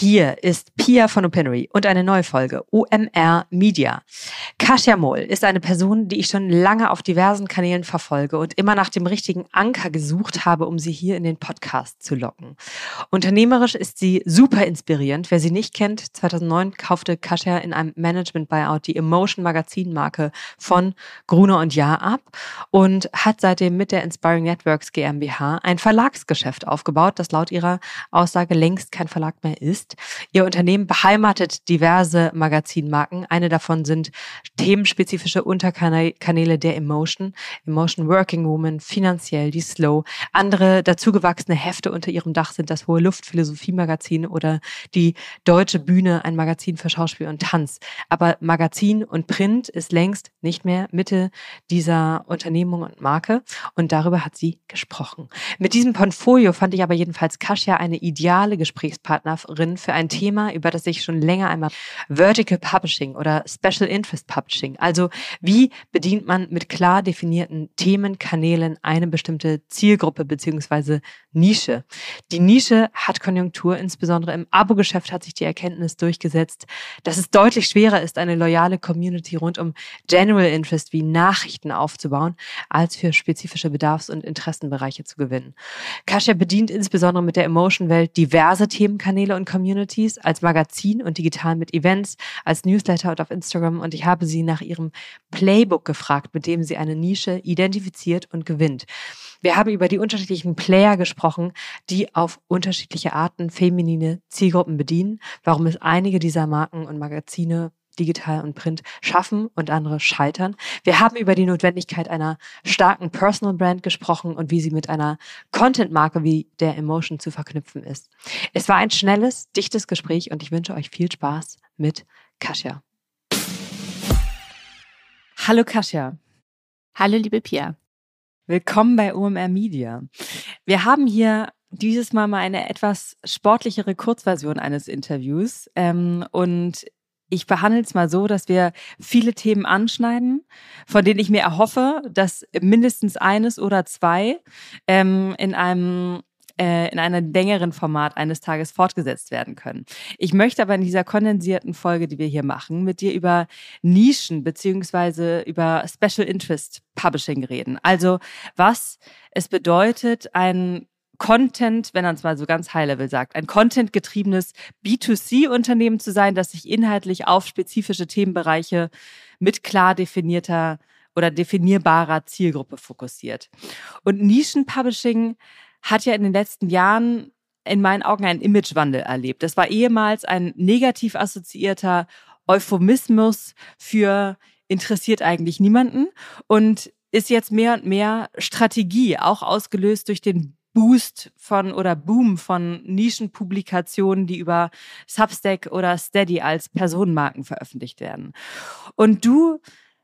Hier ist Pia von Opinory und eine neue Folge OMR Media. Kasia Mohl ist eine Person, die ich schon lange auf diversen Kanälen verfolge und immer nach dem richtigen Anker gesucht habe, um sie hier in den Podcast zu locken. Unternehmerisch ist sie super inspirierend. Wer sie nicht kennt, 2009 kaufte Kasia in einem Management Buyout die Emotion Magazin Marke von Gruner und Jahr ab und hat seitdem mit der Inspiring Networks GmbH ein Verlagsgeschäft aufgebaut, das laut ihrer Aussage längst kein Verlag mehr ist. Ihr Unternehmen beheimatet diverse Magazinmarken. Eine davon sind themenspezifische Unterkanäle der Emotion, Emotion Working Woman, finanziell die Slow. Andere dazugewachsene Hefte unter ihrem Dach sind das Hohe Luft Philosophie Magazin oder die Deutsche Bühne, ein Magazin für Schauspiel und Tanz. Aber Magazin und Print ist längst nicht mehr Mitte dieser Unternehmung und Marke und darüber hat sie gesprochen. Mit diesem Portfolio fand ich aber jedenfalls Kasia eine ideale Gesprächspartnerin für ein Thema, über das ich schon länger einmal Vertical Publishing oder Special Interest Publishing. Also wie bedient man mit klar definierten Themenkanälen eine bestimmte Zielgruppe beziehungsweise Nische? Die Nische hat Konjunktur, insbesondere im Abo-Geschäft hat sich die Erkenntnis durchgesetzt, dass es deutlich schwerer ist, eine loyale Community rund um General Interest wie Nachrichten aufzubauen, als für spezifische Bedarfs- und Interessenbereiche zu gewinnen. Kasia bedient insbesondere mit der Emotion-Welt diverse Themenkanäle und Communities als Magazin und digital mit Events, als Newsletter und auf Instagram und ich habe sie nach ihrem Playbook gefragt, mit dem sie eine Nische identifiziert und gewinnt. Wir haben über die unterschiedlichen Player gesprochen, die auf unterschiedliche Arten feminine Zielgruppen bedienen, warum es einige dieser Marken und Magazine digital und print schaffen und andere scheitern. Wir haben über die Notwendigkeit einer starken Personal Brand gesprochen und wie sie mit einer Content-Marke wie der Emotion zu verknüpfen ist. Es war ein schnelles, dichtes Gespräch und ich wünsche euch viel Spaß mit Kasia. Hallo Kasia. Hallo liebe Pia. Willkommen bei OMR Media. Wir haben hier dieses Mal mal eine etwas sportlichere Kurzversion eines Interviews. Ähm, und ich behandle es mal so, dass wir viele Themen anschneiden, von denen ich mir erhoffe, dass mindestens eines oder zwei ähm, in einem äh, in einem längeren Format eines Tages fortgesetzt werden können. Ich möchte aber in dieser kondensierten Folge, die wir hier machen, mit dir über Nischen beziehungsweise über Special Interest Publishing reden. Also was es bedeutet, ein Content, wenn man es mal so ganz high-level sagt, ein Content-getriebenes B2C-Unternehmen zu sein, das sich inhaltlich auf spezifische Themenbereiche mit klar definierter oder definierbarer Zielgruppe fokussiert. Und Nischen-Publishing hat ja in den letzten Jahren in meinen Augen einen Imagewandel erlebt. Das war ehemals ein negativ assoziierter Euphemismus für interessiert eigentlich niemanden und ist jetzt mehr und mehr Strategie, auch ausgelöst durch den Boost von oder Boom von Nischenpublikationen, die über Substack oder Steady als Personenmarken veröffentlicht werden. Und du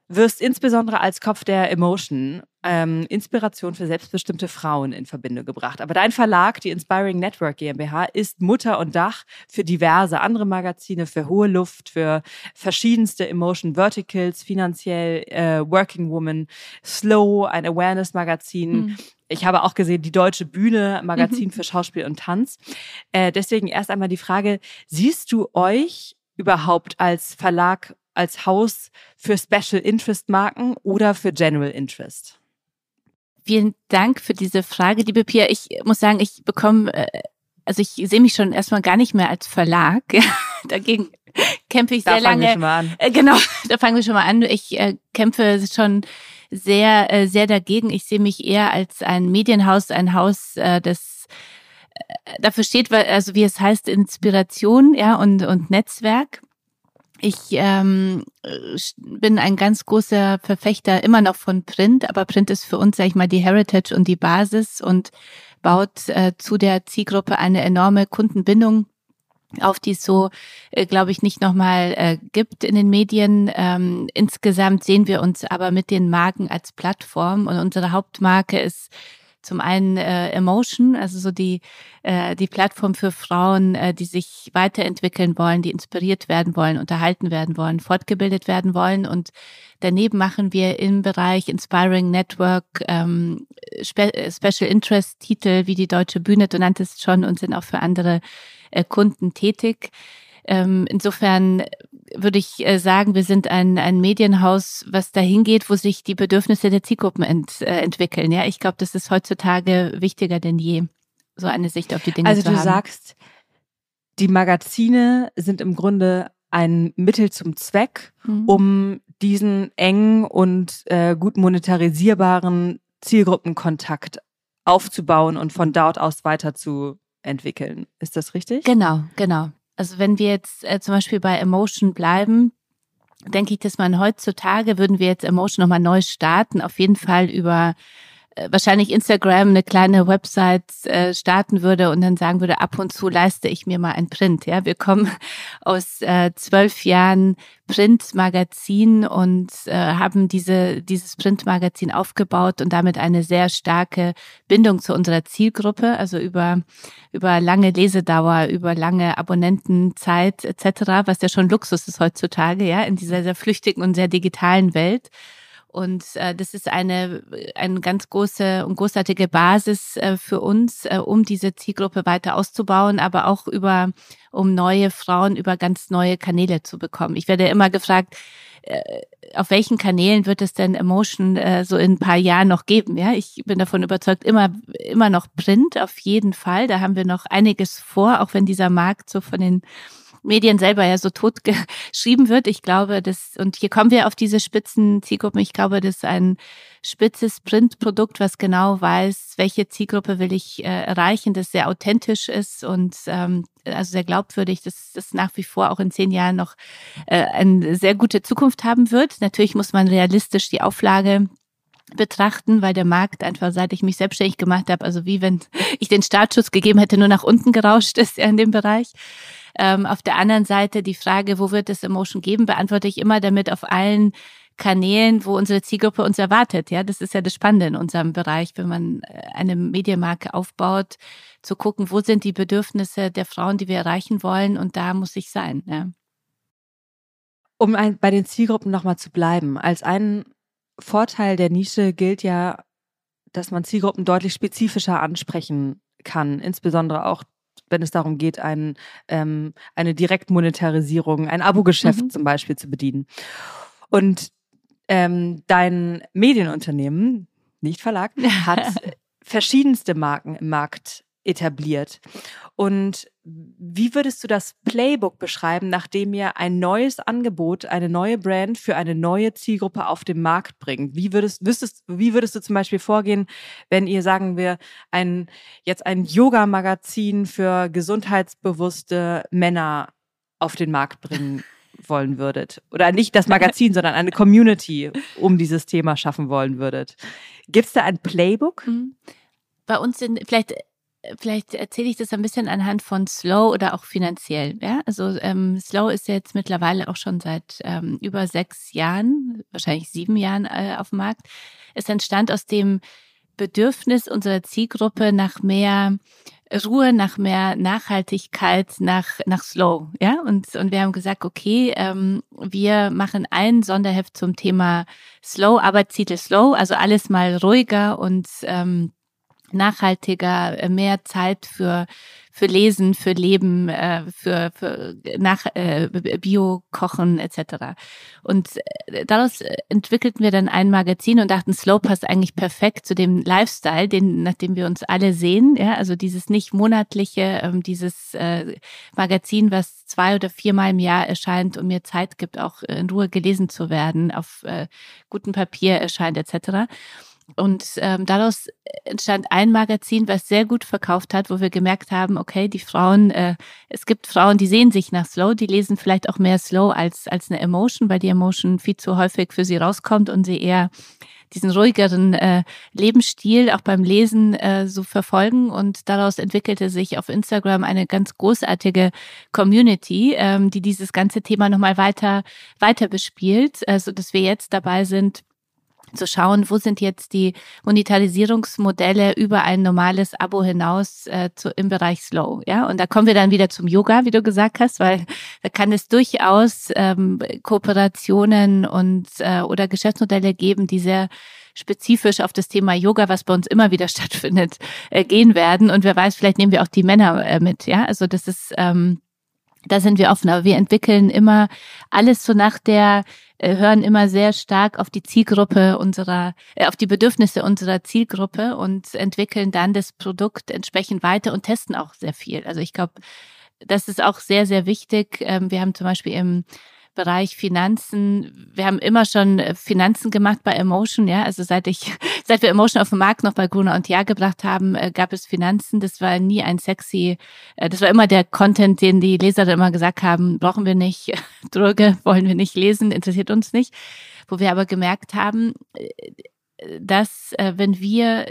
wirst insbesondere als Kopf der Emotion ähm, Inspiration für selbstbestimmte Frauen in Verbindung gebracht. Aber dein Verlag, die Inspiring Network GmbH, ist Mutter und Dach für diverse andere Magazine, für hohe Luft, für verschiedenste Emotion Verticals, finanziell äh, Working Woman, Slow, ein Awareness-Magazin. Mhm. Ich habe auch gesehen, die Deutsche Bühne, Magazin mhm. für Schauspiel und Tanz. Äh, deswegen erst einmal die Frage, siehst du euch überhaupt als Verlag als Haus für Special Interest Marken oder für General Interest? Vielen Dank für diese Frage, liebe Pia. Ich muss sagen, ich bekomme, äh, also ich sehe mich schon erstmal gar nicht mehr als Verlag. Dagegen kämpfe ich da sehr lange. Wir schon mal an. Äh, genau, da fangen wir schon mal an. Ich äh, kämpfe schon sehr, äh, sehr dagegen. Ich sehe mich eher als ein Medienhaus, ein Haus, äh, das äh, dafür steht, also wie es heißt, Inspiration, ja, und, und Netzwerk. Ich ähm, bin ein ganz großer Verfechter immer noch von Print, aber Print ist für uns, sag ich mal, die Heritage und die Basis und baut äh, zu der Zielgruppe eine enorme Kundenbindung auf die es so, äh, glaube ich, nicht nochmal äh, gibt in den Medien. Ähm, insgesamt sehen wir uns aber mit den Marken als Plattform und unsere Hauptmarke ist zum einen äh, Emotion, also so die, äh, die Plattform für Frauen, äh, die sich weiterentwickeln wollen, die inspiriert werden wollen, unterhalten werden wollen, fortgebildet werden wollen. Und daneben machen wir im Bereich Inspiring Network ähm, Spe Special Interest Titel wie die Deutsche Bühne, du nanntest schon, und sind auch für andere Kunden tätig. Ähm, insofern würde ich äh, sagen, wir sind ein, ein Medienhaus, was dahin geht, wo sich die Bedürfnisse der Zielgruppen ent, äh, entwickeln. Ja, ich glaube, das ist heutzutage wichtiger denn je, so eine Sicht auf die Dinge also zu haben. Also du sagst, die Magazine sind im Grunde ein Mittel zum Zweck, mhm. um diesen engen und äh, gut monetarisierbaren Zielgruppenkontakt aufzubauen und von dort aus weiterzuentwickeln. Ist das richtig? Genau, genau. Also wenn wir jetzt äh, zum Beispiel bei Emotion bleiben, denke ich, dass man heutzutage, würden wir jetzt Emotion nochmal neu starten, auf jeden Fall über wahrscheinlich Instagram eine kleine Website äh, starten würde und dann sagen würde, ab und zu leiste ich mir mal ein Print. Ja, wir kommen aus äh, zwölf Jahren Printmagazin und äh, haben diese, dieses Printmagazin aufgebaut und damit eine sehr starke Bindung zu unserer Zielgruppe, also über, über lange Lesedauer, über lange Abonnentenzeit etc., was ja schon Luxus ist heutzutage, ja, in dieser sehr flüchtigen und sehr digitalen Welt. Und äh, das ist eine, eine ganz große und großartige Basis äh, für uns, äh, um diese Zielgruppe weiter auszubauen, aber auch über, um neue Frauen über ganz neue Kanäle zu bekommen. Ich werde immer gefragt, äh, auf welchen Kanälen wird es denn Emotion äh, so in ein paar Jahren noch geben? Ja, ich bin davon überzeugt, immer, immer noch Print auf jeden Fall. Da haben wir noch einiges vor, auch wenn dieser Markt so von den Medien selber ja so tot geschrieben wird. Ich glaube, das, und hier kommen wir auf diese spitzen Zielgruppen. Ich glaube, das ist ein spitzes Printprodukt, was genau weiß, welche Zielgruppe will ich äh, erreichen, das sehr authentisch ist und ähm, also sehr glaubwürdig, dass das nach wie vor auch in zehn Jahren noch äh, eine sehr gute Zukunft haben wird. Natürlich muss man realistisch die Auflage betrachten, weil der Markt einfach, seit ich mich selbstständig gemacht habe, also wie wenn ich den Startschuss gegeben hätte, nur nach unten gerauscht ist ja in dem Bereich. Ähm, auf der anderen Seite die Frage, wo wird es Emotion geben, beantworte ich immer damit auf allen Kanälen, wo unsere Zielgruppe uns erwartet. Ja, das ist ja das Spannende in unserem Bereich, wenn man äh, eine Medienmarke aufbaut, zu gucken, wo sind die Bedürfnisse der Frauen, die wir erreichen wollen, und da muss ich sein. Ja. Um ein, bei den Zielgruppen nochmal zu bleiben, als ein Vorteil der Nische gilt ja, dass man Zielgruppen deutlich spezifischer ansprechen kann, insbesondere auch wenn es darum geht, ein, ähm, eine Direktmonetarisierung, ein Abo-Geschäft mhm. zum Beispiel zu bedienen. Und ähm, dein Medienunternehmen, nicht Verlag, hat verschiedenste Marken im Markt etabliert. Und wie würdest du das Playbook beschreiben, nachdem ihr ein neues Angebot, eine neue Brand für eine neue Zielgruppe auf den Markt bringt? Wie würdest, wüsstest, wie würdest du zum Beispiel vorgehen, wenn ihr, sagen wir, ein, jetzt ein Yoga-Magazin für gesundheitsbewusste Männer auf den Markt bringen wollen würdet? Oder nicht das Magazin, sondern eine Community um dieses Thema schaffen wollen würdet? Gibt es da ein Playbook? Mhm. Bei uns sind vielleicht vielleicht erzähle ich das ein bisschen anhand von Slow oder auch finanziell. Ja, also ähm, Slow ist jetzt mittlerweile auch schon seit ähm, über sechs Jahren, wahrscheinlich sieben Jahren äh, auf dem Markt. Es entstand aus dem Bedürfnis unserer Zielgruppe nach mehr Ruhe, nach mehr Nachhaltigkeit, nach, nach Slow. Ja, und, und wir haben gesagt, okay, ähm, wir machen ein Sonderheft zum Thema Slow, Arbeitstitel Slow, also alles mal ruhiger und ähm, nachhaltiger, äh, mehr Zeit für für Lesen, für Leben, äh, für, für nach äh, Bio-Kochen etc. Und daraus entwickelten wir dann ein Magazin und dachten, Slow passt eigentlich perfekt zu dem Lifestyle, den nach dem wir uns alle sehen. Ja, also dieses nicht monatliche, ähm, dieses äh, Magazin, was zwei oder viermal im Jahr erscheint und mir Zeit gibt, auch in Ruhe gelesen zu werden, auf äh, gutem Papier erscheint etc. Und ähm, daraus entstand ein Magazin, was sehr gut verkauft hat, wo wir gemerkt haben, okay, die Frauen, äh, es gibt Frauen, die sehen sich nach Slow, die lesen vielleicht auch mehr Slow als, als eine Emotion, weil die Emotion viel zu häufig für sie rauskommt und sie eher diesen ruhigeren äh, Lebensstil auch beim Lesen äh, so verfolgen. Und daraus entwickelte sich auf Instagram eine ganz großartige Community, ähm, die dieses ganze Thema nochmal weiter, weiter bespielt, äh, so dass wir jetzt dabei sind, zu schauen, wo sind jetzt die Monetarisierungsmodelle über ein normales Abo hinaus äh, zu, im Bereich Slow. Ja, und da kommen wir dann wieder zum Yoga, wie du gesagt hast, weil da kann es durchaus ähm, Kooperationen und äh, oder Geschäftsmodelle geben, die sehr spezifisch auf das Thema Yoga, was bei uns immer wieder stattfindet, äh, gehen werden. Und wer weiß, vielleicht nehmen wir auch die Männer äh, mit. Ja, also das ist ähm, da sind wir offen, aber wir entwickeln immer alles so nach der, äh, hören immer sehr stark auf die Zielgruppe unserer, äh, auf die Bedürfnisse unserer Zielgruppe und entwickeln dann das Produkt entsprechend weiter und testen auch sehr viel. Also ich glaube, das ist auch sehr, sehr wichtig. Ähm, wir haben zum Beispiel im Bereich Finanzen. Wir haben immer schon äh, Finanzen gemacht bei Emotion, ja. Also seit ich, seit wir Emotion auf den Markt noch bei Gruner und Jahr gebracht haben, äh, gab es Finanzen. Das war nie ein sexy, äh, das war immer der Content, den die Leser immer gesagt haben, brauchen wir nicht, Droge wollen wir nicht lesen, interessiert uns nicht. Wo wir aber gemerkt haben, dass wenn wir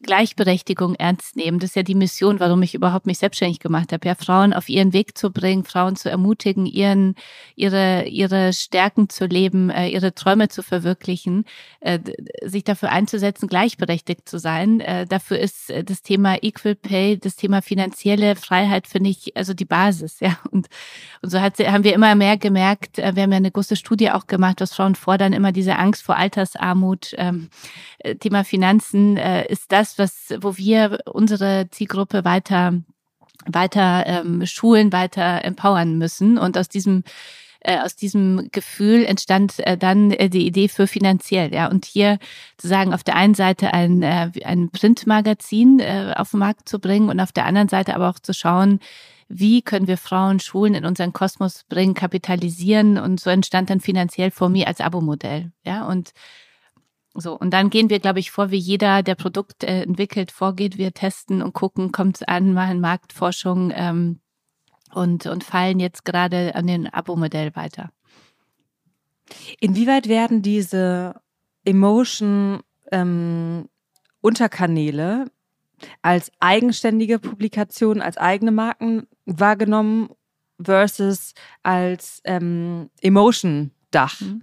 Gleichberechtigung ernst nehmen. Das ist ja die Mission, warum ich überhaupt mich selbstständig gemacht habe, ja, Frauen auf ihren Weg zu bringen, Frauen zu ermutigen, ihren, ihre, ihre Stärken zu leben, äh, ihre Träume zu verwirklichen, äh, sich dafür einzusetzen, gleichberechtigt zu sein. Äh, dafür ist das Thema Equal Pay, das Thema finanzielle Freiheit, finde ich, also die Basis, ja. Und, und so hat, haben wir immer mehr gemerkt, wir haben ja eine große Studie auch gemacht, was Frauen fordern, immer diese Angst vor Altersarmut, ähm, Thema Finanzen ist das, das, was, wo wir unsere Zielgruppe weiter, weiter ähm, schulen, weiter empowern müssen. Und aus diesem äh, aus diesem Gefühl entstand äh, dann äh, die Idee für finanziell. Ja, und hier zu sagen, auf der einen Seite ein, ein Printmagazin auf den Markt zu bringen und auf der anderen Seite aber auch zu schauen, wie können wir Frauen Schulen in unseren Kosmos bringen, kapitalisieren und so entstand dann finanziell vor mir als Abo-Modell. Ja, und so, und dann gehen wir, glaube ich, vor, wie jeder, der Produkt äh, entwickelt, vorgeht. Wir testen und gucken, kommt es an, machen Marktforschung ähm, und, und fallen jetzt gerade an den Abo-Modell weiter. Inwieweit werden diese Emotion ähm, Unterkanäle als eigenständige Publikation, als eigene Marken wahrgenommen versus als ähm, Emotion-Dach? Mhm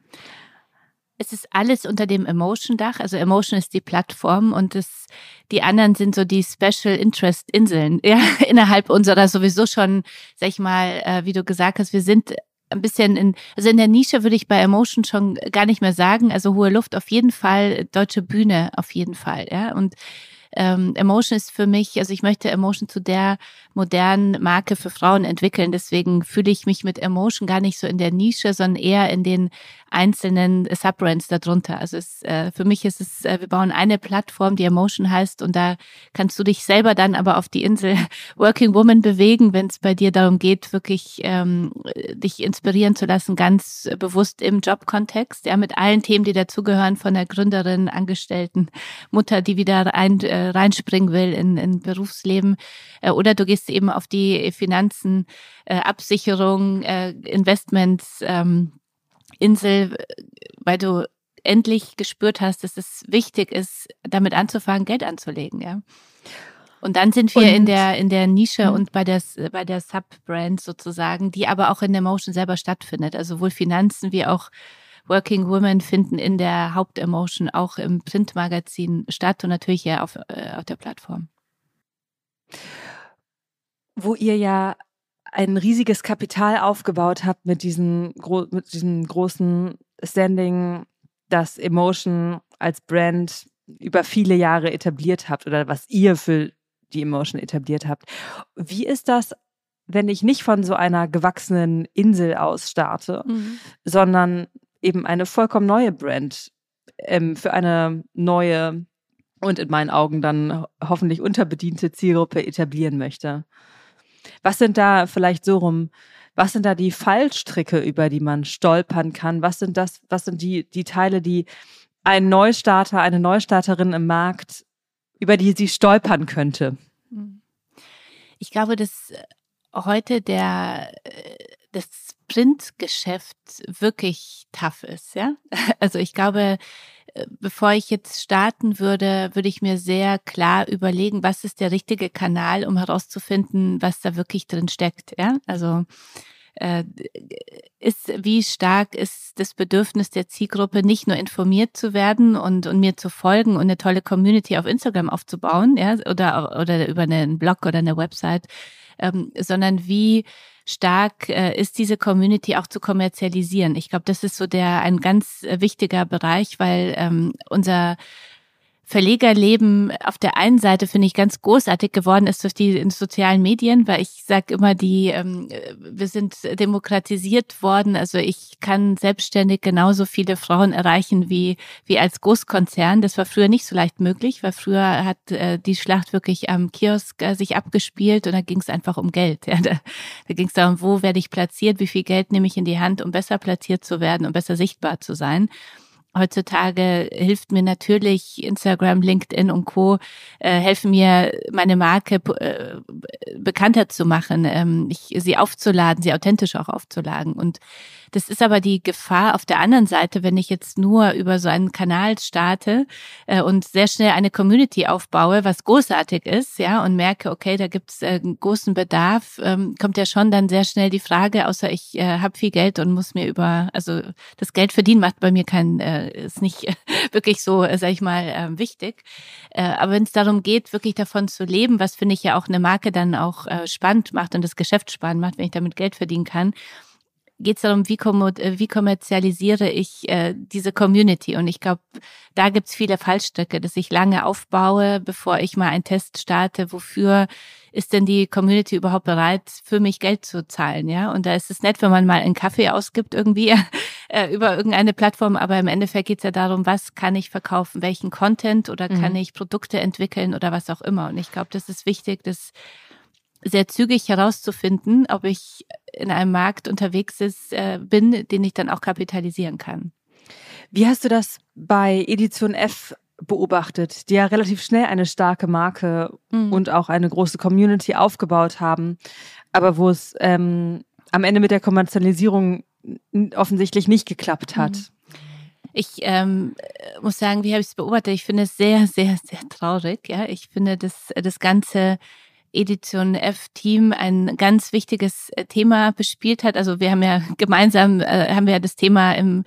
es ist alles unter dem Emotion-Dach. Also Emotion ist die Plattform und das, die anderen sind so die Special Interest Inseln, ja, innerhalb unserer sowieso schon, sag ich mal, äh, wie du gesagt hast, wir sind ein bisschen in, also in der Nische würde ich bei Emotion schon gar nicht mehr sagen. Also hohe Luft auf jeden Fall, deutsche Bühne auf jeden Fall, ja. Und ähm, Emotion ist für mich, also ich möchte Emotion zu der modernen Marke für Frauen entwickeln. Deswegen fühle ich mich mit Emotion gar nicht so in der Nische, sondern eher in den einzelnen Subbrands darunter. Also es, äh, für mich ist es, äh, wir bauen eine Plattform, die Emotion heißt und da kannst du dich selber dann aber auf die Insel Working Woman bewegen, wenn es bei dir darum geht, wirklich ähm, dich inspirieren zu lassen, ganz bewusst im Jobkontext, ja, mit allen Themen, die dazugehören, von der Gründerin, Angestellten, Mutter, die wieder ein, äh, reinspringen will in, in Berufsleben, äh, oder du gehst eben auf die Finanzen, äh, Absicherung, äh, Investments, ähm, Insel, weil du endlich gespürt hast, dass es wichtig ist, damit anzufangen, Geld anzulegen, ja. Und dann sind wir und, in der in der Nische mh. und bei der bei der Subbrand sozusagen, die aber auch in der Motion selber stattfindet. Also sowohl Finanzen wie auch Working Women finden in der Hauptemotion auch im Printmagazin statt und natürlich ja auf, äh, auf der Plattform. Wo ihr ja ein riesiges Kapital aufgebaut habt mit diesem, mit diesem großen Standing, das Emotion als Brand über viele Jahre etabliert habt oder was ihr für die Emotion etabliert habt. Wie ist das, wenn ich nicht von so einer gewachsenen Insel aus starte, mhm. sondern eben eine vollkommen neue Brand ähm, für eine neue und in meinen Augen dann hoffentlich unterbediente Zielgruppe etablieren möchte? Was sind da vielleicht so rum, was sind da die Fallstricke, über die man stolpern kann? Was sind das, was sind die, die Teile, die ein Neustarter, eine Neustarterin im Markt, über die sie stolpern könnte? Ich glaube, dass heute der, das Printgeschäft wirklich tough ist, ja. Also ich glaube, äh, bevor ich jetzt starten würde, würde ich mir sehr klar überlegen, was ist der richtige Kanal, um herauszufinden, was da wirklich drin steckt. Ja, also äh, ist, wie stark ist das Bedürfnis der Zielgruppe, nicht nur informiert zu werden und, und mir zu folgen und eine tolle Community auf Instagram aufzubauen, ja, oder, oder über einen Blog oder eine Website, ähm, sondern wie stark äh, ist diese Community auch zu kommerzialisieren. Ich glaube, das ist so der ein ganz äh, wichtiger Bereich, weil ähm, unser Verlegerleben auf der einen Seite finde ich ganz großartig geworden ist durch die sozialen Medien, weil ich sage immer, die ähm, wir sind demokratisiert worden. Also ich kann selbstständig genauso viele Frauen erreichen wie wie als Großkonzern. Das war früher nicht so leicht möglich, weil früher hat äh, die Schlacht wirklich am Kiosk äh, sich abgespielt und da ging es einfach um Geld. Ja, da da ging es darum, wo werde ich platziert, wie viel Geld nehme ich in die Hand, um besser platziert zu werden, um besser sichtbar zu sein heutzutage hilft mir natürlich Instagram, LinkedIn und Co. Äh, helfen mir, meine Marke äh, bekannter zu machen, ähm, ich, sie aufzuladen, sie authentisch auch aufzuladen. Und das ist aber die Gefahr auf der anderen Seite, wenn ich jetzt nur über so einen Kanal starte äh, und sehr schnell eine Community aufbaue, was großartig ist, ja, und merke, okay, da gibt's äh, einen großen Bedarf, ähm, kommt ja schon dann sehr schnell die Frage, außer ich äh, habe viel Geld und muss mir über, also das Geld verdienen macht bei mir kein, äh, ist nicht wirklich so, äh, sag ich mal, äh, wichtig. Äh, aber wenn es darum geht, wirklich davon zu leben, was finde ich ja auch eine Marke dann auch äh, spannend macht und das Geschäft spannend macht, wenn ich damit Geld verdienen kann, geht es darum, wie, äh, wie kommerzialisiere ich äh, diese Community. Und ich glaube, da gibt's viele Fallstricke, dass ich lange aufbaue, bevor ich mal einen Test starte. Wofür ist denn die Community überhaupt bereit, für mich Geld zu zahlen? Ja, und da ist es nett, wenn man mal einen Kaffee ausgibt irgendwie äh, über irgendeine Plattform. Aber im Endeffekt geht's ja darum, was kann ich verkaufen, welchen Content oder kann mhm. ich Produkte entwickeln oder was auch immer. Und ich glaube, das ist wichtig, dass sehr zügig herauszufinden, ob ich in einem Markt unterwegs ist, äh, bin, den ich dann auch kapitalisieren kann. Wie hast du das bei Edition F beobachtet, die ja relativ schnell eine starke Marke mhm. und auch eine große Community aufgebaut haben, aber wo es ähm, am Ende mit der Kommerzialisierung offensichtlich nicht geklappt hat? Mhm. Ich ähm, muss sagen, wie habe ich es beobachtet? Ich finde es sehr, sehr, sehr traurig. Ja, ich finde, dass das ganze Edition F-Team ein ganz wichtiges äh, Thema bespielt hat. Also wir haben ja gemeinsam, äh, haben wir ja das Thema im,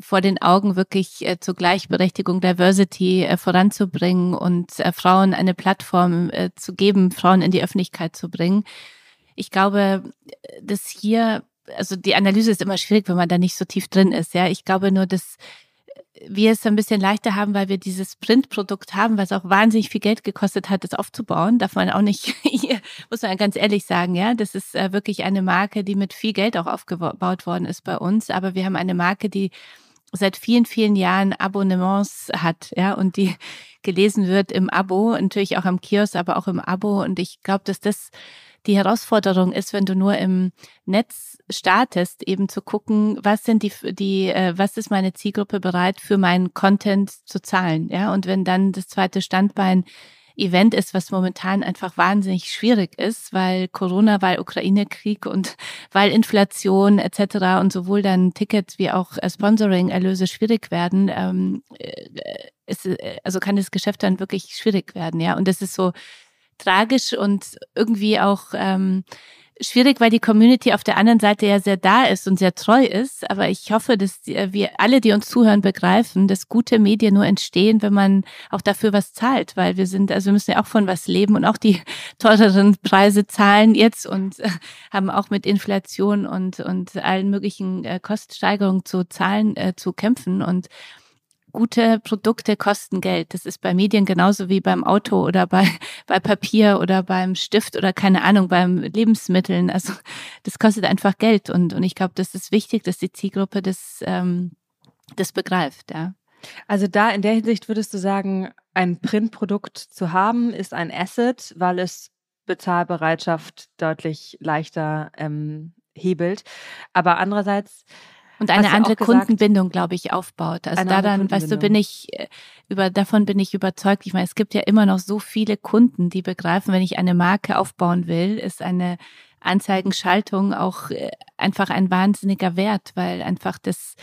vor den Augen wirklich äh, zur Gleichberechtigung, Diversity äh, voranzubringen und äh, Frauen eine Plattform äh, zu geben, Frauen in die Öffentlichkeit zu bringen. Ich glaube, dass hier, also die Analyse ist immer schwierig, wenn man da nicht so tief drin ist. Ja, ich glaube nur, dass wir es ein bisschen leichter haben, weil wir dieses Printprodukt haben, was auch wahnsinnig viel Geld gekostet hat, das aufzubauen. Darf man auch nicht, muss man ganz ehrlich sagen, ja. Das ist äh, wirklich eine Marke, die mit viel Geld auch aufgebaut worden ist bei uns. Aber wir haben eine Marke, die seit vielen, vielen Jahren Abonnements hat, ja, und die gelesen wird im Abo, natürlich auch am Kiosk, aber auch im Abo. Und ich glaube, dass das die Herausforderung ist, wenn du nur im Netz startest, eben zu gucken, was sind die, die, äh, was ist meine Zielgruppe bereit für meinen Content zu zahlen, ja? Und wenn dann das zweite Standbein Event ist, was momentan einfach wahnsinnig schwierig ist, weil Corona, weil Ukraine-Krieg und weil Inflation etc. und sowohl dann Tickets wie auch äh, Sponsoring-Erlöse schwierig werden, ähm, äh, ist, also kann das Geschäft dann wirklich schwierig werden, ja. Und das ist so tragisch und irgendwie auch ähm, schwierig, weil die Community auf der anderen Seite ja sehr da ist und sehr treu ist. Aber ich hoffe, dass wir alle, die uns zuhören, begreifen, dass gute Medien nur entstehen, wenn man auch dafür was zahlt, weil wir sind, also wir müssen ja auch von was leben und auch die teureren Preise zahlen jetzt und äh, haben auch mit Inflation und, und allen möglichen äh, Kostensteigerungen zu zahlen, äh, zu kämpfen und gute Produkte kosten Geld. Das ist bei Medien genauso wie beim Auto oder bei, bei Papier oder beim Stift oder keine Ahnung, beim Lebensmitteln. Also das kostet einfach Geld. Und, und ich glaube, das ist wichtig, dass die Zielgruppe das, ähm, das begreift, ja. Also da in der Hinsicht würdest du sagen, ein Printprodukt zu haben, ist ein Asset, weil es Bezahlbereitschaft deutlich leichter ähm, hebelt. Aber andererseits und eine andere Kundenbindung, glaube ich, aufbaut. Also da dann, weißt du, bin ich äh, über davon bin ich überzeugt. Ich meine, es gibt ja immer noch so viele Kunden, die begreifen, wenn ich eine Marke aufbauen will, ist eine Anzeigenschaltung auch äh, einfach ein wahnsinniger Wert, weil einfach das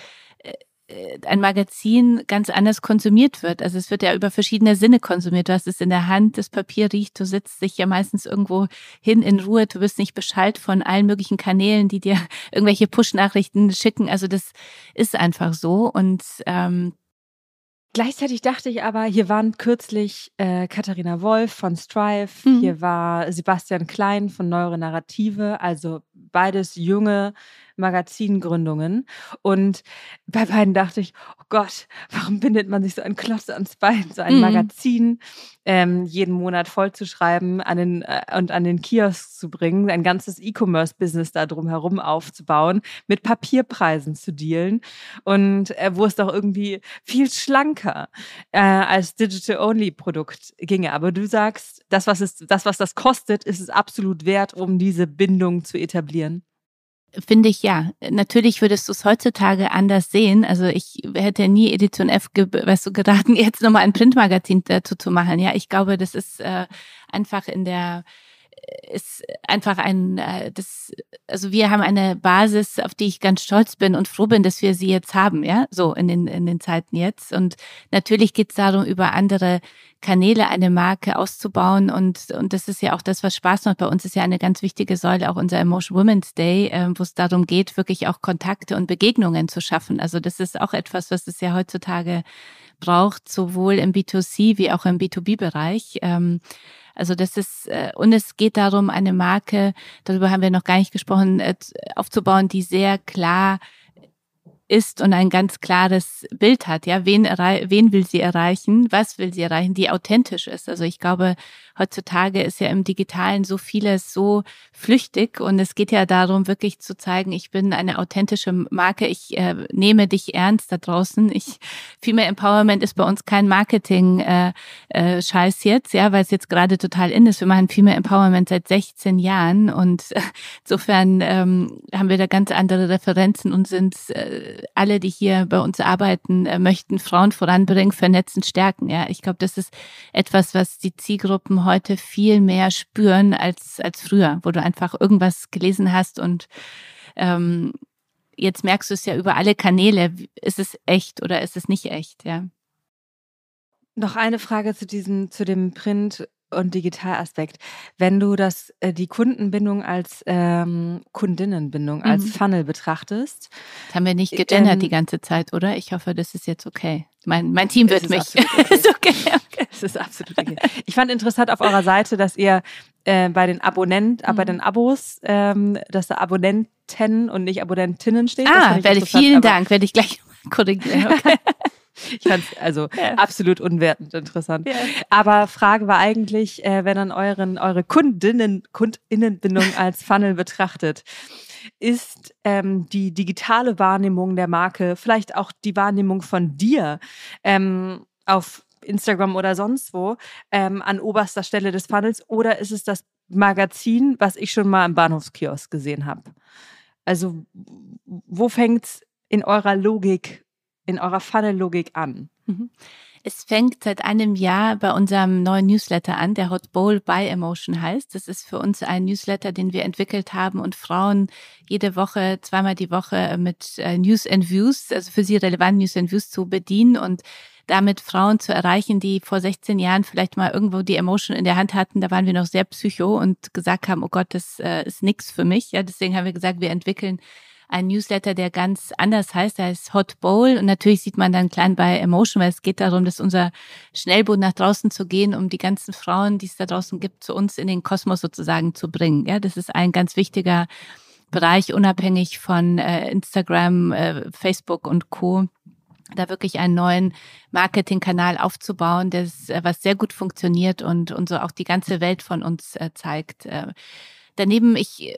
ein Magazin ganz anders konsumiert wird. Also es wird ja über verschiedene Sinne konsumiert. Du hast es in der Hand, das Papier riecht, du sitzt dich ja meistens irgendwo hin in Ruhe, du wirst nicht Bescheid von allen möglichen Kanälen, die dir irgendwelche Push-Nachrichten schicken. Also das ist einfach so. Und ähm, Gleichzeitig dachte ich aber, hier waren kürzlich äh, Katharina Wolf von Strive, mhm. hier war Sebastian Klein von Neure Narrative, also beides junge Magazingründungen. Und bei beiden dachte ich, oh Gott, warum bindet man sich so ein Klotz ans Bein, so ein mhm. Magazin ähm, jeden Monat vollzuschreiben an den, äh, und an den Kiosk zu bringen, ein ganzes E-Commerce-Business da drumherum aufzubauen, mit Papierpreisen zu dealen und äh, wo es doch irgendwie viel schlanker äh, als Digital-Only-Produkt ginge. Aber du sagst, das was, es, das, was das kostet, ist es absolut wert, um diese Bindung zu etablieren finde ich ja. Natürlich würdest du es heutzutage anders sehen. Also ich hätte nie Edition F weißt du, geraten, jetzt nochmal ein Printmagazin dazu zu machen. Ja, ich glaube, das ist äh, einfach in der ist einfach ein, äh, das, also wir haben eine Basis, auf die ich ganz stolz bin und froh bin, dass wir sie jetzt haben, ja, so in den, in den Zeiten jetzt. Und natürlich geht es darum, über andere Kanäle eine Marke auszubauen und, und das ist ja auch das, was Spaß macht. Bei uns ist ja eine ganz wichtige Säule auch unser Emotion Women's Day, äh, wo es darum geht, wirklich auch Kontakte und Begegnungen zu schaffen. Also das ist auch etwas, was es ja heutzutage braucht, sowohl im B2C wie auch im B2B-Bereich. Ähm, also das ist, äh, und es geht darum, eine Marke, darüber haben wir noch gar nicht gesprochen, äh, aufzubauen, die sehr klar ist und ein ganz klares Bild hat. Ja, wen, wen will sie erreichen? Was will sie erreichen? Die authentisch ist. Also ich glaube, heutzutage ist ja im Digitalen so vieles so flüchtig und es geht ja darum, wirklich zu zeigen, ich bin eine authentische Marke. Ich äh, nehme dich ernst da draußen. Ich, Female Empowerment ist bei uns kein Marketing äh, äh, jetzt, ja, weil es jetzt gerade total in ist. Wir machen Female Empowerment seit 16 Jahren und insofern ähm, haben wir da ganz andere Referenzen und sind äh, alle, die hier bei uns arbeiten, äh, möchten Frauen voranbringen, vernetzen, stärken. Ja, ich glaube, das ist etwas, was die Zielgruppen heute viel mehr spüren als als früher, wo du einfach irgendwas gelesen hast und ähm, jetzt merkst du es ja über alle Kanäle. Ist es echt oder ist es nicht echt? Ja. Noch eine Frage zu diesem, zu dem Print und Digitalaspekt. Wenn du das, äh, die Kundenbindung als ähm, Kundinnenbindung, als mhm. Funnel betrachtest. Das haben wir nicht gegendert ähm, die ganze Zeit, oder? Ich hoffe, das ist jetzt okay. Mein, mein Team wird mich. Okay. ist okay, okay. Es ist absolut okay. Ich fand interessant auf eurer Seite, dass ihr äh, bei den Abonnenten, mhm. bei den Abos, ähm, dass da Abonnenten und nicht Abonnentinnen steht. Ah, werde vielen Dank, werde ich gleich korrigieren. Okay. Ich fand es also ja. absolut unwertend interessant. Ja. Aber Frage war eigentlich, äh, wenn dann euren, eure Kundinnen, Kundinnenbindung als Funnel betrachtet, ist ähm, die digitale Wahrnehmung der Marke, vielleicht auch die Wahrnehmung von dir ähm, auf Instagram oder sonst wo ähm, an oberster Stelle des Funnels oder ist es das Magazin, was ich schon mal im Bahnhofskiosk gesehen habe? Also wo fängt es in eurer Logik in eurer Funnel-Logik an? Mhm. Es fängt seit einem Jahr bei unserem neuen Newsletter an, der Hot Bowl by Emotion heißt. Das ist für uns ein Newsletter, den wir entwickelt haben und Frauen jede Woche, zweimal die Woche mit äh, News and Views, also für sie relevant News and Views zu bedienen und damit Frauen zu erreichen, die vor 16 Jahren vielleicht mal irgendwo die Emotion in der Hand hatten. Da waren wir noch sehr psycho und gesagt haben, oh Gott, das äh, ist nichts für mich. Ja, deswegen haben wir gesagt, wir entwickeln ein Newsletter, der ganz anders heißt. Der heißt Hot Bowl. Und natürlich sieht man dann klein bei Emotion, weil es geht darum, dass unser Schnellboot nach draußen zu gehen, um die ganzen Frauen, die es da draußen gibt, zu uns in den Kosmos sozusagen zu bringen. Ja, das ist ein ganz wichtiger Bereich, unabhängig von äh, Instagram, äh, Facebook und Co da wirklich einen neuen Marketingkanal aufzubauen, das äh, was sehr gut funktioniert und und so auch die ganze Welt von uns äh, zeigt. Äh, daneben ich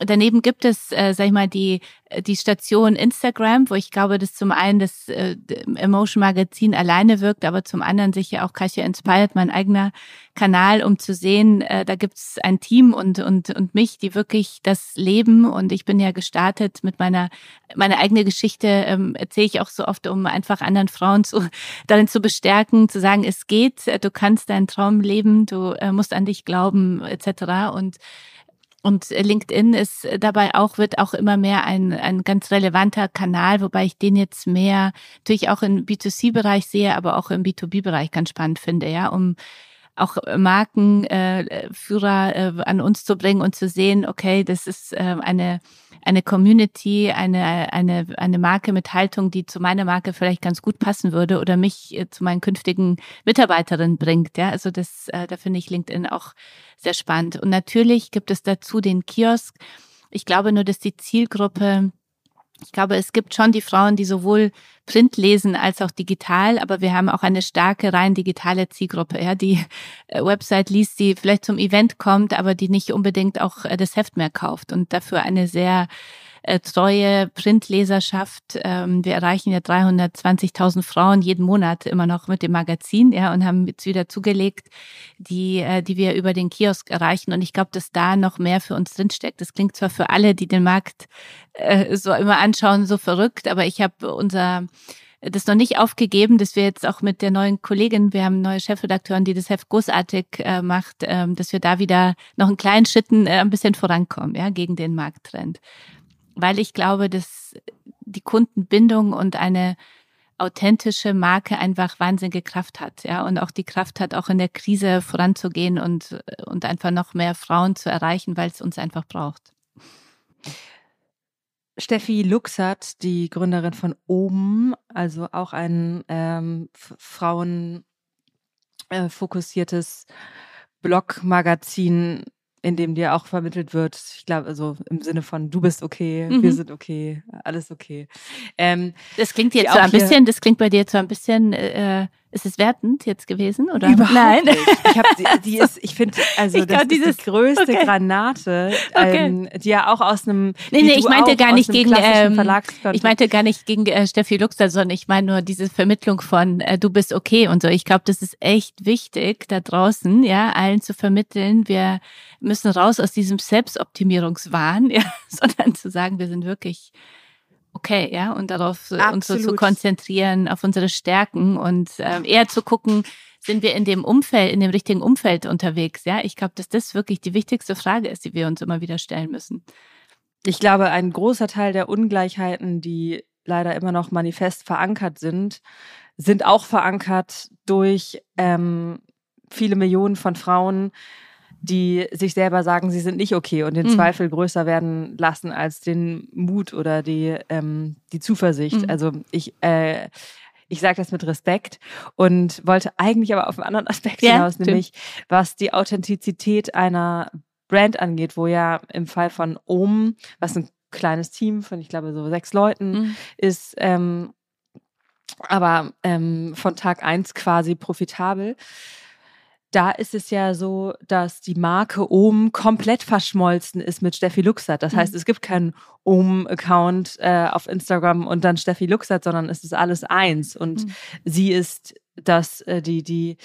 Daneben gibt es, äh, sag ich mal, die, die Station Instagram, wo ich glaube, dass zum einen das äh, Emotion Magazin alleine wirkt, aber zum anderen sicher auch Kasia Inspired, mein eigener Kanal, um zu sehen, äh, da gibt es ein Team und, und, und mich, die wirklich das leben. Und ich bin ja gestartet mit meiner, meine eigene Geschichte, ähm, erzähle ich auch so oft, um einfach anderen Frauen zu, darin zu bestärken, zu sagen, es geht, du kannst deinen Traum leben, du äh, musst an dich glauben, etc. Und Und LinkedIn ist dabei auch, wird auch immer mehr ein, ein ganz relevanter Kanal, wobei ich den jetzt mehr natürlich auch im B2C-Bereich sehe, aber auch im B2B-Bereich ganz spannend finde, ja, um auch Markenführer äh, äh, an uns zu bringen und zu sehen, okay, das ist äh, eine eine Community, eine, eine, eine Marke mit Haltung, die zu meiner Marke vielleicht ganz gut passen würde oder mich äh, zu meinen künftigen Mitarbeiterinnen bringt. Ja, also das, äh, da finde ich LinkedIn auch sehr spannend. Und natürlich gibt es dazu den Kiosk. Ich glaube nur, dass die Zielgruppe ich glaube, es gibt schon die Frauen, die sowohl Print lesen als auch digital, aber wir haben auch eine starke rein digitale Zielgruppe, ja, die äh, Website liest, die vielleicht zum Event kommt, aber die nicht unbedingt auch äh, das Heft mehr kauft und dafür eine sehr treue Printleserschaft. Ähm, wir erreichen ja 320.000 Frauen jeden Monat immer noch mit dem Magazin, ja, und haben jetzt wieder zugelegt, die, äh, die wir über den Kiosk erreichen. Und ich glaube, dass da noch mehr für uns drinsteckt. Das klingt zwar für alle, die den Markt äh, so immer anschauen, so verrückt, aber ich habe unser das noch nicht aufgegeben, dass wir jetzt auch mit der neuen Kollegin, wir haben neue Chefredakteurin, die das Heft großartig äh, macht, ähm, dass wir da wieder noch einen kleinen Schritten äh, ein bisschen vorankommen, ja, gegen den Markttrend weil ich glaube, dass die Kundenbindung und eine authentische Marke einfach wahnsinnige Kraft hat, ja, und auch die Kraft hat, auch in der Krise voranzugehen und, und einfach noch mehr Frauen zu erreichen, weil es uns einfach braucht. Steffi Luxert, die Gründerin von OM, also auch ein ähm, Frauen äh, Blogmagazin, in dem dir auch vermittelt wird, ich glaube, also im Sinne von du bist okay, mhm. wir sind okay, alles okay. Ähm, das klingt jetzt so ein bisschen, das klingt bei dir so ein bisschen äh, ist es wertend jetzt gewesen oder? Überhaupt Nein. Nicht. Ich habe die, die ist, ich finde, also ich das glaub, dieses, ist die größte okay. Granate, ähm, die ja auch aus einem. Nee, nee, ich meinte gar nicht gegen. Ähm, ich meinte gar nicht gegen äh, Steffi Luxer, sondern ich meine nur diese Vermittlung von äh, du bist okay und so. Ich glaube, das ist echt wichtig da draußen, ja, allen zu vermitteln. Wir müssen raus aus diesem Selbstoptimierungswahn, ja, sondern zu sagen, wir sind wirklich okay, ja, und darauf Absolut. uns so zu konzentrieren, auf unsere Stärken und äh, eher zu gucken, sind wir in dem Umfeld, in dem richtigen Umfeld unterwegs, ja? Ich glaube, dass das wirklich die wichtigste Frage ist, die wir uns immer wieder stellen müssen. Ich glaube, ein großer Teil der Ungleichheiten, die leider immer noch manifest verankert sind, sind auch verankert durch ähm, viele Millionen von Frauen, die sich selber sagen, sie sind nicht okay und den mhm. Zweifel größer werden lassen als den Mut oder die, ähm, die Zuversicht. Mhm. Also ich, äh, ich sage das mit Respekt und wollte eigentlich aber auf einen anderen Aspekt ja, hinaus, stimmt. nämlich was die Authentizität einer Brand angeht, wo ja im Fall von OM, was ein kleines Team von, ich glaube, so sechs Leuten mhm. ist, ähm, aber ähm, von Tag eins quasi profitabel da ist es ja so, dass die Marke Ohm komplett verschmolzen ist mit Steffi Luxert. Das heißt, mhm. es gibt keinen Ohm-Account äh, auf Instagram und dann Steffi Luxert, sondern es ist alles eins. Und mhm. sie ist das, äh, die, die,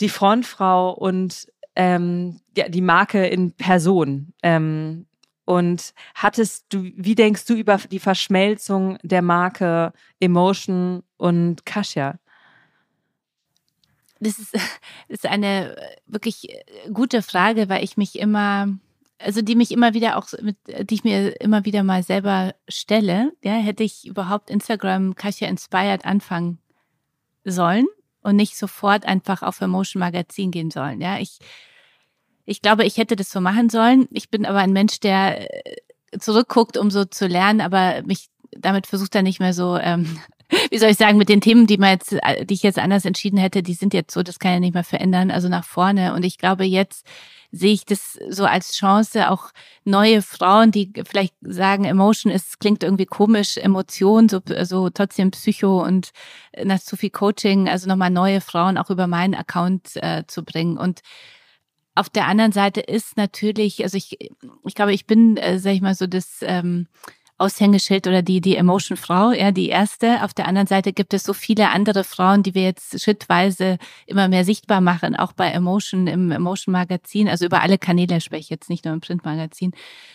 die Frontfrau und ähm, ja, die Marke in Person. Ähm, und hattest du, wie denkst du über die Verschmelzung der Marke Emotion und Kasia? Das ist, ist eine wirklich gute Frage, weil ich mich immer, also die mich immer wieder auch mit, die ich mir immer wieder mal selber stelle. Ja, hätte ich überhaupt Instagram Kasia Inspired anfangen sollen und nicht sofort einfach auf Emotion Magazin gehen sollen. Ja, ich, ich glaube, ich hätte das so machen sollen. Ich bin aber ein Mensch, der zurückguckt, um so zu lernen, aber mich damit versucht er nicht mehr so ähm, wie soll ich sagen, mit den Themen, die man jetzt, äh, die ich jetzt anders entschieden hätte, die sind jetzt so, das kann ja nicht mehr verändern, also nach vorne. Und ich glaube, jetzt sehe ich das so als Chance, auch neue Frauen, die vielleicht sagen, Emotion ist, klingt irgendwie komisch, Emotion, so, so trotzdem Psycho und äh, nach zu viel Coaching, also nochmal neue Frauen auch über meinen Account äh, zu bringen. Und auf der anderen Seite ist natürlich, also ich, ich glaube, ich bin, äh, sag ich mal, so das, ähm, Aushängeschild oder die, die Emotion-Frau, ja, die erste. Auf der anderen Seite gibt es so viele andere Frauen, die wir jetzt schrittweise immer mehr sichtbar machen, auch bei Emotion im Emotion-Magazin, also über alle Kanäle spreche ich jetzt nicht nur im Print-Magazin,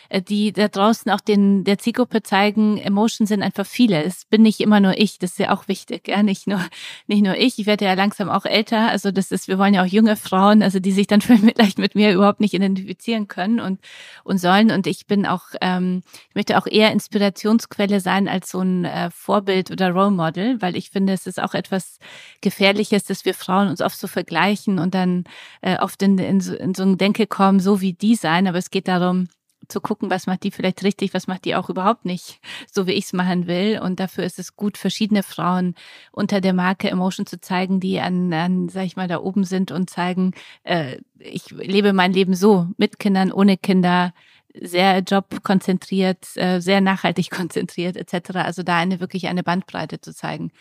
äh, die da draußen auch den, der Zielgruppe zeigen, Emotion sind einfach viele. Es bin nicht immer nur ich, das ist ja auch wichtig, ja, nicht nur, nicht nur ich. Ich werde ja langsam auch älter, also das ist, wir wollen ja auch junge Frauen, also die sich dann vielleicht mit mir überhaupt nicht identifizieren können und, und sollen. Und ich bin auch, ähm, ich möchte auch eher inspirieren Inspirationsquelle sein als so ein äh, Vorbild oder Role Model, weil ich finde, es ist auch etwas Gefährliches, dass wir Frauen uns oft so vergleichen und dann äh, oft in, in, so, in so ein Denke kommen, so wie die sein. Aber es geht darum, zu gucken, was macht die vielleicht richtig, was macht die auch überhaupt nicht, so wie ich es machen will. Und dafür ist es gut, verschiedene Frauen unter der Marke Emotion zu zeigen, die an, an sag ich mal, da oben sind und zeigen, äh, ich lebe mein Leben so, mit Kindern, ohne Kinder, sehr jobkonzentriert, äh, sehr nachhaltig konzentriert etc. Also da eine wirklich eine Bandbreite zu zeigen.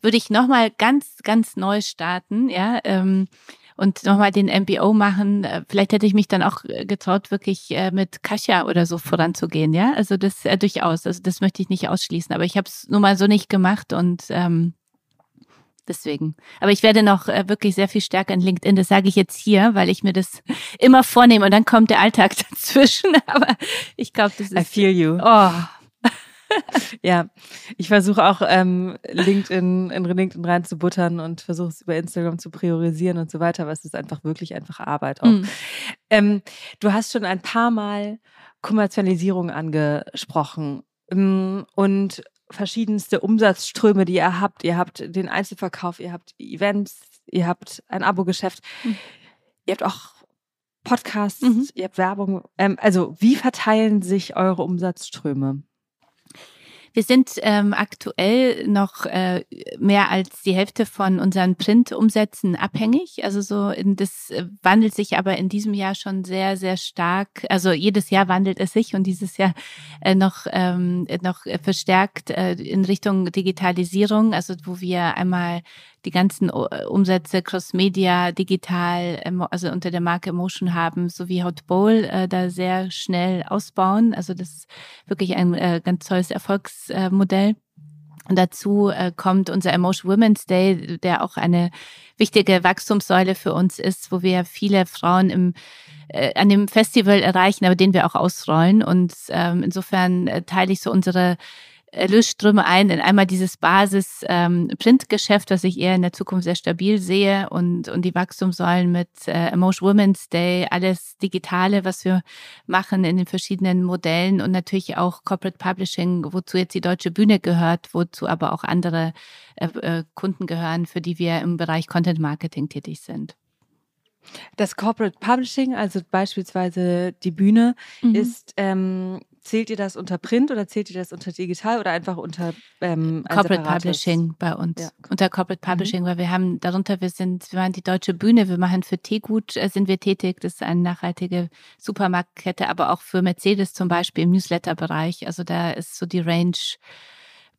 Würde ich nochmal ganz, ganz neu starten, ja, ähm, und nochmal den MBO machen. Äh, vielleicht hätte ich mich dann auch getraut, wirklich äh, mit Kasia oder so voranzugehen, ja. Also das äh, durchaus. Also das möchte ich nicht ausschließen. Aber ich habe es nun mal so nicht gemacht und ähm, Deswegen. Aber ich werde noch äh, wirklich sehr viel stärker in LinkedIn. Das sage ich jetzt hier, weil ich mir das immer vornehme und dann kommt der Alltag dazwischen. Aber ich glaube, das ist. I feel you. Oh. ja, ich versuche auch ähm, LinkedIn in LinkedIn reinzubuttern und versuche es über Instagram zu priorisieren und so weiter, aber es ist einfach wirklich einfach Arbeit auch. Mm. Ähm, du hast schon ein paar Mal Kommerzialisierung angesprochen. Ähm, und verschiedenste Umsatzströme, die ihr habt. Ihr habt den Einzelverkauf, ihr habt Events, ihr habt ein Abo-Geschäft, mhm. ihr habt auch Podcasts, mhm. ihr habt Werbung. Ähm, also wie verteilen sich eure Umsatzströme? Wir sind ähm, aktuell noch äh, mehr als die Hälfte von unseren Print-Umsätzen abhängig. Also so, in, das äh, wandelt sich aber in diesem Jahr schon sehr, sehr stark. Also jedes Jahr wandelt es sich und dieses Jahr äh, noch ähm, noch verstärkt äh, in Richtung Digitalisierung. Also wo wir einmal die ganzen äh, Umsätze Cross-Media, digital, also unter der Marke Emotion haben, sowie Hot Bowl äh, da sehr schnell ausbauen. Also das ist wirklich ein äh, ganz tolles Erfolgsmodell. Und dazu äh, kommt unser Emotion Women's Day, der auch eine wichtige Wachstumssäule für uns ist, wo wir viele Frauen im äh, an dem Festival erreichen, aber den wir auch ausrollen. Und ähm, insofern äh, teile ich so unsere Erlösströme ein in einmal dieses Basis-Printgeschäft, ähm, was ich eher in der Zukunft sehr stabil sehe und, und die Wachstumssäulen mit äh, Emotion Women's Day, alles Digitale, was wir machen in den verschiedenen Modellen und natürlich auch Corporate Publishing, wozu jetzt die Deutsche Bühne gehört, wozu aber auch andere äh, äh, Kunden gehören, für die wir im Bereich Content Marketing tätig sind. Das Corporate Publishing, also beispielsweise die Bühne, mhm. ist ähm, Zählt ihr das unter Print oder zählt ihr das unter digital oder einfach unter ähm, Corporate Publishing bei uns? Ja. Unter Corporate mhm. Publishing, mhm. weil wir haben darunter, wir sind, wir waren die deutsche Bühne, wir machen für Teegut äh, sind wir tätig, das ist eine nachhaltige Supermarktkette, aber auch für Mercedes zum Beispiel im Newsletter-Bereich. Also da ist so die Range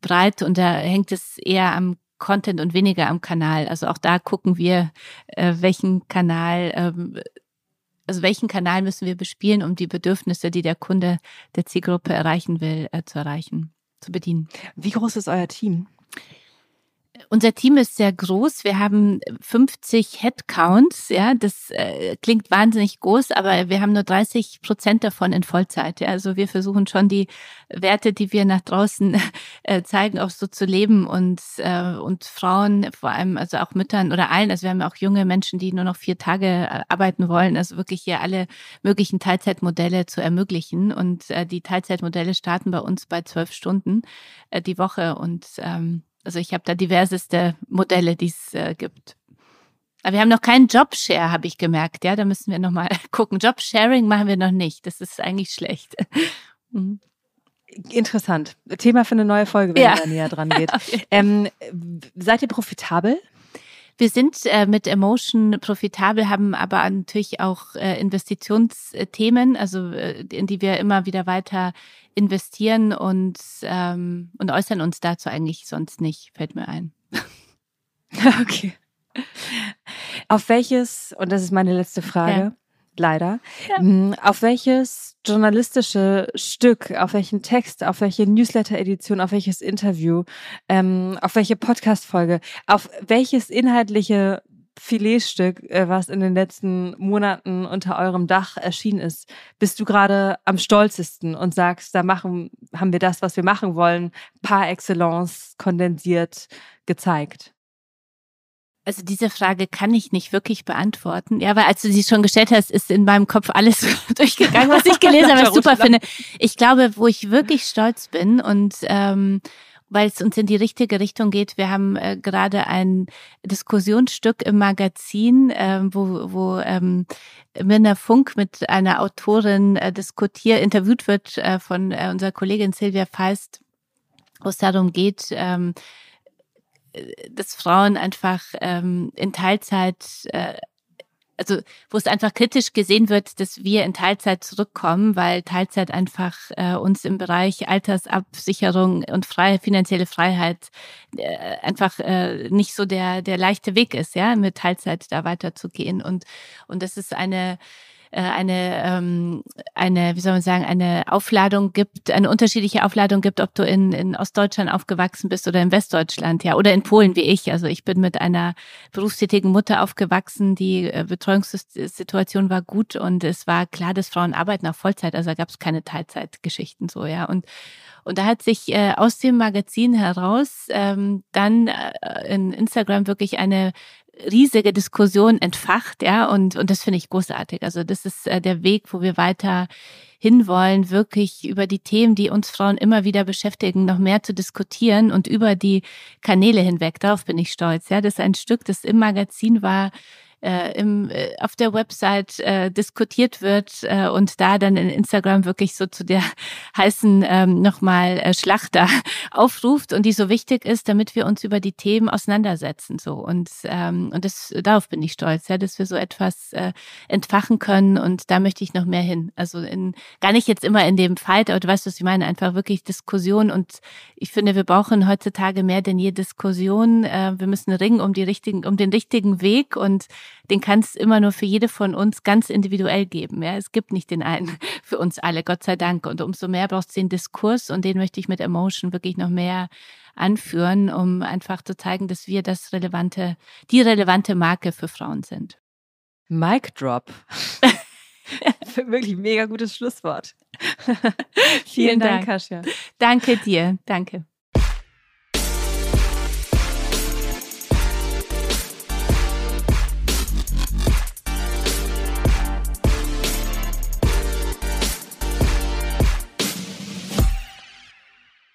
breit und da hängt es eher am Content und weniger am Kanal. Also auch da gucken wir, äh, welchen Kanal ähm, also welchen Kanal müssen wir bespielen, um die Bedürfnisse, die der Kunde der Zielgruppe erreichen will, äh, zu erreichen, zu bedienen. Wie groß ist euer Team? Unser Team ist sehr groß. Wir haben 50 Headcounts. Ja, das äh, klingt wahnsinnig groß, aber wir haben nur 30 Prozent davon in Vollzeit. Ja. Also wir versuchen schon die Werte, die wir nach draußen äh, zeigen, auch so zu leben und äh, und Frauen, vor allem also auch Müttern oder allen. Also wir haben auch junge Menschen, die nur noch vier Tage äh, arbeiten wollen. Also wirklich hier alle möglichen Teilzeitmodelle zu ermöglichen. Und äh, die Teilzeitmodelle starten bei uns bei zwölf Stunden äh, die Woche und ähm, also ich habe da diverseste Modelle, die es äh, gibt. Aber wir haben noch keinen Jobshare, habe ich gemerkt. Ja, da müssen wir nochmal gucken. Jobsharing machen wir noch nicht. Das ist eigentlich schlecht. Mhm. Interessant. Thema für eine neue Folge, wenn ja. ihr da näher dran geht. ähm, seid ihr profitabel? Wir sind äh, mit Emotion profitabel, haben aber natürlich auch äh, Investitionsthemen, also äh, in die wir immer wieder weiter investieren und, ähm, und äußern uns dazu eigentlich sonst nicht, fällt mir ein. okay. Auf welches, und das ist meine letzte Frage, ja. Leider. Ja. Hm, auf welches journalistische Stück, auf welchen Text, auf welche Newsletter-Edition, auf welches Interview, ähm, auf welche Podcast-Folge, auf welches inhaltliche Filetstück, äh, was in den letzten Monaten unter eurem Dach erschienen ist, bist du gerade am stolzesten und sagst, da machen, haben wir das, was wir machen wollen, par excellence kondensiert gezeigt? Also diese Frage kann ich nicht wirklich beantworten. Ja, weil als du sie schon gestellt hast, ist in meinem Kopf alles durchgegangen, was ich gelesen habe, was ich super finde. Ich glaube, wo ich wirklich stolz bin und ähm, weil es uns in die richtige Richtung geht. Wir haben äh, gerade ein Diskussionsstück im Magazin, äh, wo, wo ähm, Mirna Funk mit einer Autorin äh, diskutiert, interviewt wird äh, von äh, unserer Kollegin Silvia Feist, wo es darum geht, ähm, dass Frauen einfach ähm, in Teilzeit äh, also wo es einfach kritisch gesehen wird, dass wir in Teilzeit zurückkommen, weil Teilzeit einfach äh, uns im Bereich Altersabsicherung und freie finanzielle Freiheit äh, einfach äh, nicht so der der leichte Weg ist, ja, mit Teilzeit da weiterzugehen. Und und das ist eine eine, ähm, eine, wie soll man sagen, eine Aufladung gibt, eine unterschiedliche Aufladung gibt, ob du in, in Ostdeutschland aufgewachsen bist oder in Westdeutschland, ja, oder in Polen wie ich. Also ich bin mit einer berufstätigen Mutter aufgewachsen, die äh, Betreuungssituation war gut und es war klar, dass Frauen arbeiten auf Vollzeit, also da gab es keine Teilzeitgeschichten so, ja. Und und da hat sich äh, aus dem Magazin heraus ähm, dann äh, in Instagram wirklich eine riesige Diskussion entfacht, ja, und, und das finde ich großartig. Also das ist äh, der Weg, wo wir weiter hinwollen, wirklich über die Themen, die uns Frauen immer wieder beschäftigen, noch mehr zu diskutieren und über die Kanäle hinweg. Darauf bin ich stolz. Ja, das ist ein Stück, das im Magazin war, äh, im, äh, auf der Website äh, diskutiert wird äh, und da dann in Instagram wirklich so zu der heißen ähm, nochmal äh, Schlachter aufruft und die so wichtig ist, damit wir uns über die Themen auseinandersetzen. So und ähm, und das darauf bin ich stolz, ja, dass wir so etwas äh, entfachen können und da möchte ich noch mehr hin. Also in, gar nicht jetzt immer in dem Fight, aber du weißt, was ich meine, einfach wirklich Diskussion und ich finde, wir brauchen heutzutage mehr denn je Diskussion. Äh, wir müssen ringen um die richtigen, um den richtigen Weg und den kann es immer nur für jede von uns ganz individuell geben. Ja, es gibt nicht den einen für uns alle, Gott sei Dank. Und umso mehr braucht es den Diskurs und den möchte ich mit Emotion wirklich noch mehr anführen, um einfach zu zeigen, dass wir das relevante, die relevante Marke für Frauen sind. Mic Drop. wirklich mega gutes Schlusswort. Vielen, Vielen Dank, Dank, Kasia. Danke dir. Danke.